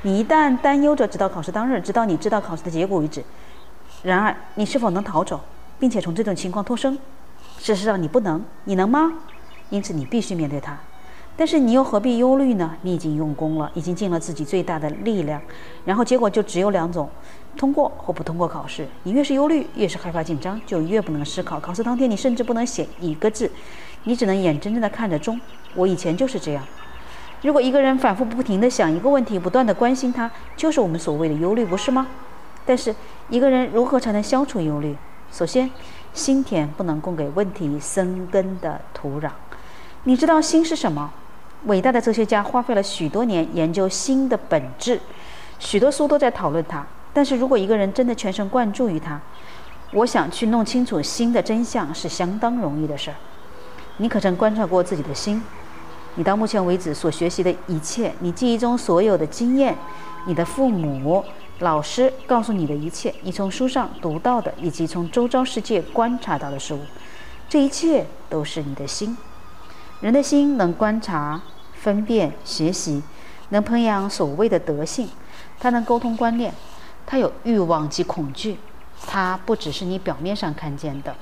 你一旦担忧着直到考试当日，直到你知道考试的结果为止。然而，你是否能逃走，并且从这种情况脱身？事实上，你不能。你能吗？因此，你必须面对它。但是你又何必忧虑呢？你已经用功了，已经尽了自己最大的力量，然后结果就只有两种：通过或不通过考试。你越是忧虑，越是害怕紧张，就越不能思考。考试当天，你甚至不能写一个字，你只能眼睁睁地看着钟。我以前就是这样。如果一个人反复不停地想一个问题，不断地关心它，就是我们所谓的忧虑，不是吗？但是一个人如何才能消除忧虑？首先，心田不能供给问题生根的土壤。你知道心是什么？伟大的哲学家花费了许多年研究心的本质，许多书都在讨论它。但是如果一个人真的全神贯注于它，我想去弄清楚心的真相是相当容易的事儿。你可曾观察过自己的心？你到目前为止所学习的一切，你记忆中所有的经验，你的父母、老师告诉你的一切，你从书上读到的，以及从周遭世界观察到的事物，这一切都是你的心。人的心能观察。分辨、学习，能培养所谓的德性。它能沟通观念，它有欲望及恐惧。它不只是你表面上看见的，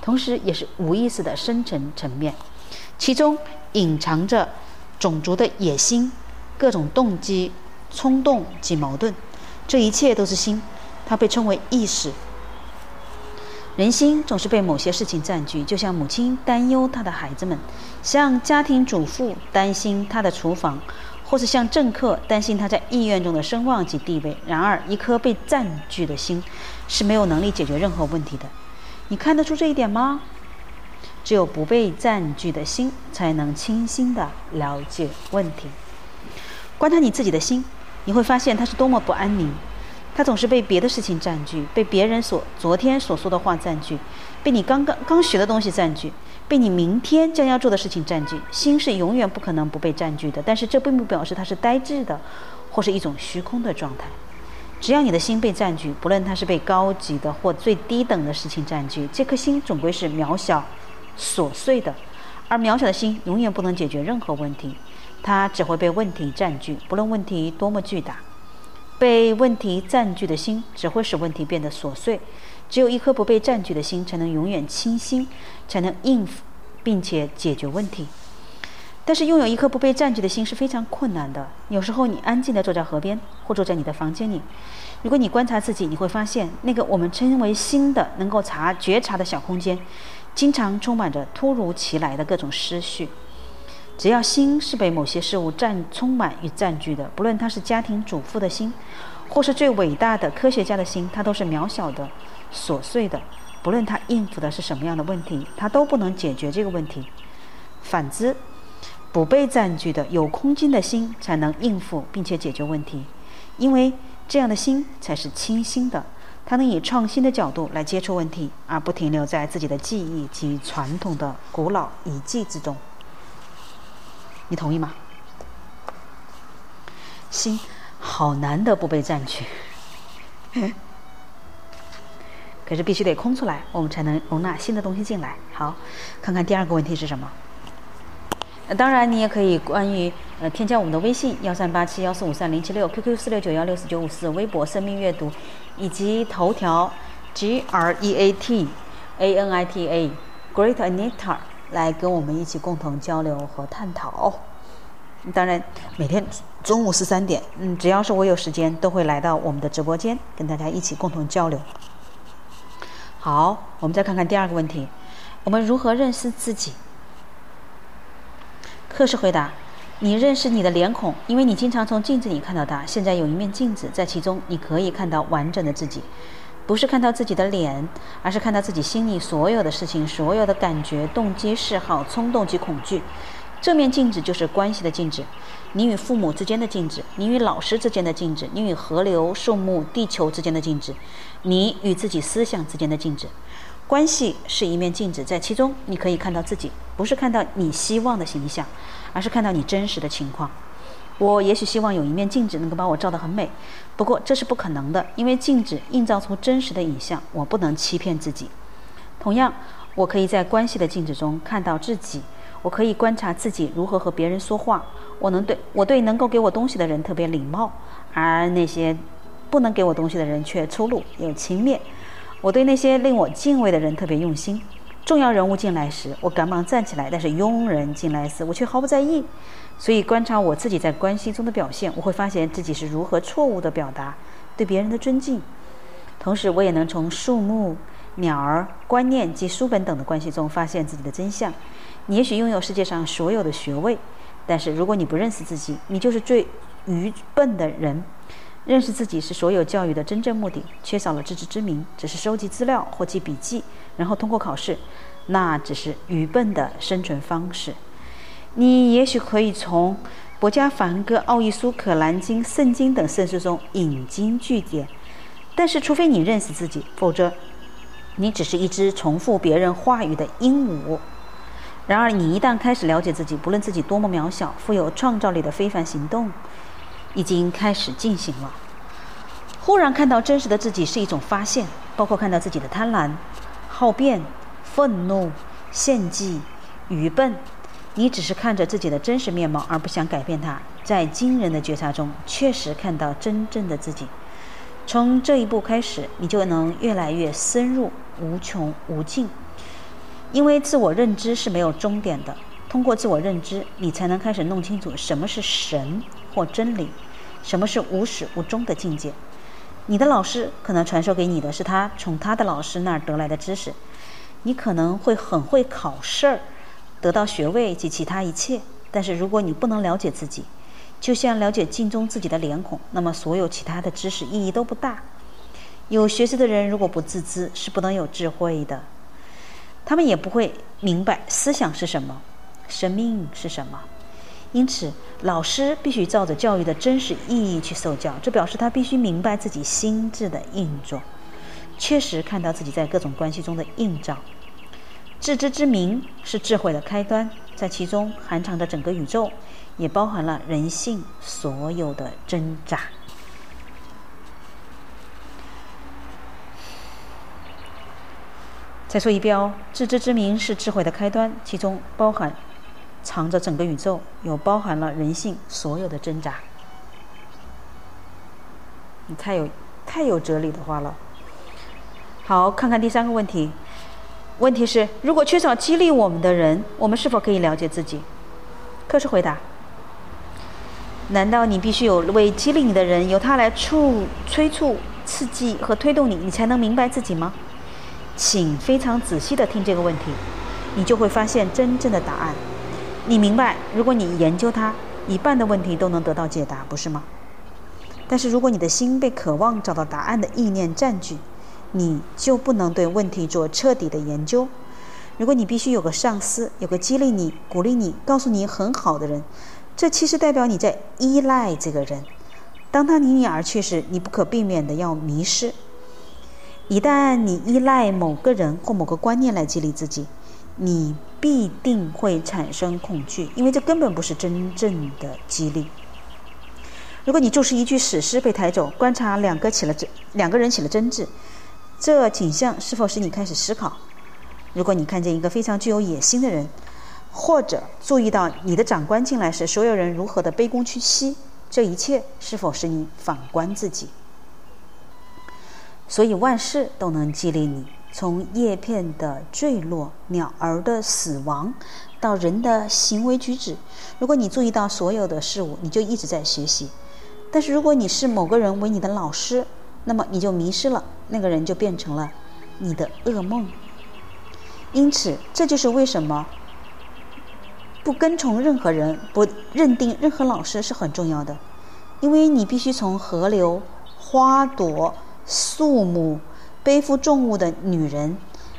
同时也是无意识的深层层面，其中隐藏着种族的野心、各种动机、冲动及矛盾。这一切都是心，它被称为意识。人心总是被某些事情占据，就像母亲担忧她的孩子们，像家庭主妇担心她的厨房，或是像政客担心他在议院中的声望及地位。然而，一颗被占据的心是没有能力解决任何问题的。你看得出这一点吗？只有不被占据的心，才能清晰地了解问题。观察你自己的心，你会发现它是多么不安宁。他总是被别的事情占据，被别人所昨天所说的话占据，被你刚刚刚学的东西占据，被你明天将要做的事情占据。心是永远不可能不被占据的，但是这并不表示它是呆滞的，或是一种虚空的状态。只要你的心被占据，不论它是被高级的或最低等的事情占据，这颗心总归是渺小、琐碎的。而渺小的心永远不能解决任何问题，它只会被问题占据，不论问题多么巨大。被问题占据的心只会使问题变得琐碎，只有一颗不被占据的心，才能永远清新，才能应付并且解决问题。但是拥有一颗不被占据的心是非常困难的。有时候你安静地坐在河边，或坐在你的房间里，如果你观察自己，你会发现那个我们称为心的能够察觉察的小空间，经常充满着突如其来的各种思绪。只要心是被某些事物占充满与占据的，不论它是家庭主妇的心，或是最伟大的科学家的心，它都是渺小的、琐碎的。不论他应付的是什么样的问题，他都不能解决这个问题。反之，不被占据的有空间的心才能应付并且解决问题，因为这样的心才是清新的，它能以创新的角度来接触问题，而不停留在自己的记忆及传统的古老遗迹之中。你同意吗？心好难得不被占据，可是必须得空出来，我们才能容纳新的东西进来。好，看看第二个问题是什么？呃，当然你也可以关于呃添加我们的微信幺三八七幺四五三零七六，QQ 四六九幺六四九五四，微博生命阅读，以及头条 G R E A T A N I T A Great Anita。来跟我们一起共同交流和探讨。当然，每天中午十三点，嗯，只要是我有时间，都会来到我们的直播间，跟大家一起共同交流。好，我们再看看第二个问题：我们如何认识自己？课时回答：你认识你的脸孔，因为你经常从镜子里看到它。现在有一面镜子，在其中你可以看到完整的自己。不是看到自己的脸，而是看到自己心里所有的事情、所有的感觉、动机、嗜好、冲动及恐惧。这面镜子就是关系的镜子，你与父母之间的镜子，你与老师之间的镜子，你与河流、树木、地球之间的镜子，你与自己思想之间的镜子。关系是一面镜子，在其中你可以看到自己，不是看到你希望的形象，而是看到你真实的情况。我也许希望有一面镜子能够把我照得很美，不过这是不可能的，因为镜子映照出真实的影像，我不能欺骗自己。同样，我可以在关系的镜子中看到自己，我可以观察自己如何和别人说话。我能对我对能够给我东西的人特别礼貌，而那些不能给我东西的人却粗鲁又轻蔑。我对那些令我敬畏的人特别用心。重要人物进来时，我赶忙站起来；但是佣人进来时，我却毫不在意。所以，观察我自己在关系中的表现，我会发现自己是如何错误地表达对别人的尊敬。同时，我也能从树木、鸟儿、观念及书本等的关系中发现自己的真相。你也许拥有世界上所有的学位，但是如果你不认识自己，你就是最愚笨的人。认识自己是所有教育的真正目的。缺少了自知之明，只是收集资料或记笔记，然后通过考试，那只是愚笨的生存方式。你也许可以从博加梵歌、奥义书、可兰经、圣经等圣书中引经据典，但是除非你认识自己，否则你只是一只重复别人话语的鹦鹉。然而，你一旦开始了解自己，不论自己多么渺小，富有创造力的非凡行动。已经开始进行了。忽然看到真实的自己是一种发现，包括看到自己的贪婪、好变、愤怒、献祭、愚笨。你只是看着自己的真实面貌，而不想改变它。在惊人的觉察中，确实看到真正的自己。从这一步开始，你就能越来越深入、无穷无尽。因为自我认知是没有终点的。通过自我认知，你才能开始弄清楚什么是神或真理。什么是无始无终的境界？你的老师可能传授给你的是他从他的老师那儿得来的知识。你可能会很会考试儿，得到学位及其他一切。但是如果你不能了解自己，就像了解镜中自己的脸孔，那么所有其他的知识意义都不大。有学识的人如果不自知，是不能有智慧的。他们也不会明白思想是什么，生命是什么。因此，老师必须照着教育的真实意义去受教。这表示他必须明白自己心智的运作，确实看到自己在各种关系中的映照。自知之明是智慧的开端，在其中含藏着整个宇宙，也包含了人性所有的挣扎。再说一遍哦，自知之明是智慧的开端，其中包含。藏着整个宇宙，又包含了人性所有的挣扎。你太有太有哲理的话了。好，看看第三个问题。问题是：如果缺少激励我们的人，我们是否可以了解自己？课时回答：难道你必须有为激励你的人，由他来促催促、刺激和推动你，你才能明白自己吗？请非常仔细地听这个问题，你就会发现真正的答案。你明白，如果你研究它，一半的问题都能得到解答，不是吗？但是如果你的心被渴望找到答案的意念占据，你就不能对问题做彻底的研究。如果你必须有个上司，有个激励你、鼓励你、告诉你很好的人，这其实代表你在依赖这个人。当他离你而去时，你不可避免的要迷失。一旦你依赖某个人或某个观念来激励自己，你必定会产生恐惧，因为这根本不是真正的激励。如果你就是一具死尸被抬走，观察两个起了争，两个人起了争执，这景象是否使你开始思考？如果你看见一个非常具有野心的人，或者注意到你的长官进来时，所有人如何的卑躬屈膝，这一切是否使你反观自己？所以万事都能激励你。从叶片的坠落、鸟儿的死亡，到人的行为举止，如果你注意到所有的事物，你就一直在学习。但是如果你是某个人为你的老师，那么你就迷失了，那个人就变成了你的噩梦。因此，这就是为什么不跟从任何人、不认定任何老师是很重要的，因为你必须从河流、花朵、树木。背负重物的女人，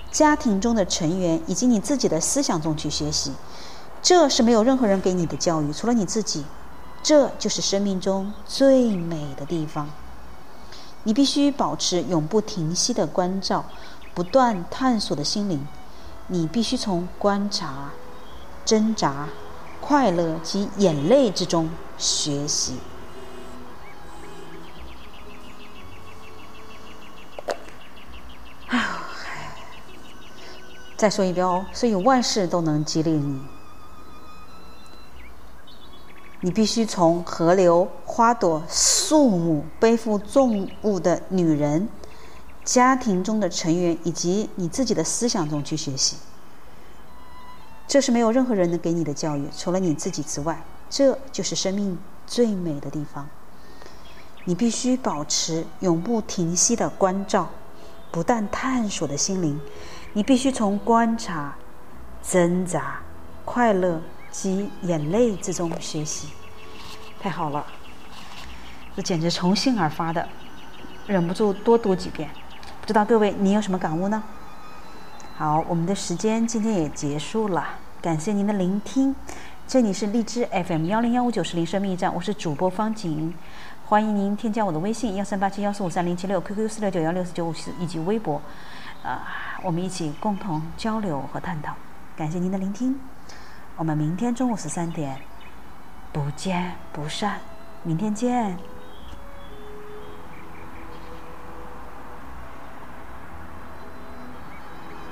家庭中的成员以及你自己的思想中去学习，这是没有任何人给你的教育，除了你自己。这就是生命中最美的地方。你必须保持永不停息的关照，不断探索的心灵。你必须从观察、挣扎、快乐及眼泪之中学习。再说一遍哦，所以万事都能激励你。你必须从河流、花朵、树木、背负重物的女人、家庭中的成员以及你自己的思想中去学习。这是没有任何人能给你的教育，除了你自己之外。这就是生命最美的地方。你必须保持永不停息的关照，不断探索的心灵。你必须从观察、挣扎、快乐及眼泪之中学习。太好了，这简直从心而发的，忍不住多读几遍。不知道各位你有什么感悟呢？好，我们的时间今天也结束了，感谢您的聆听。这里是荔枝 FM 幺零幺五九是零生命驿站，我是主播方景，欢迎您添加我的微信幺三八七幺四五三零七六，QQ 四六九幺六四九五四以及微博，啊，我们一起共同交流和探讨。感谢您的聆听，我们明天中午十三点不见不散，明天见。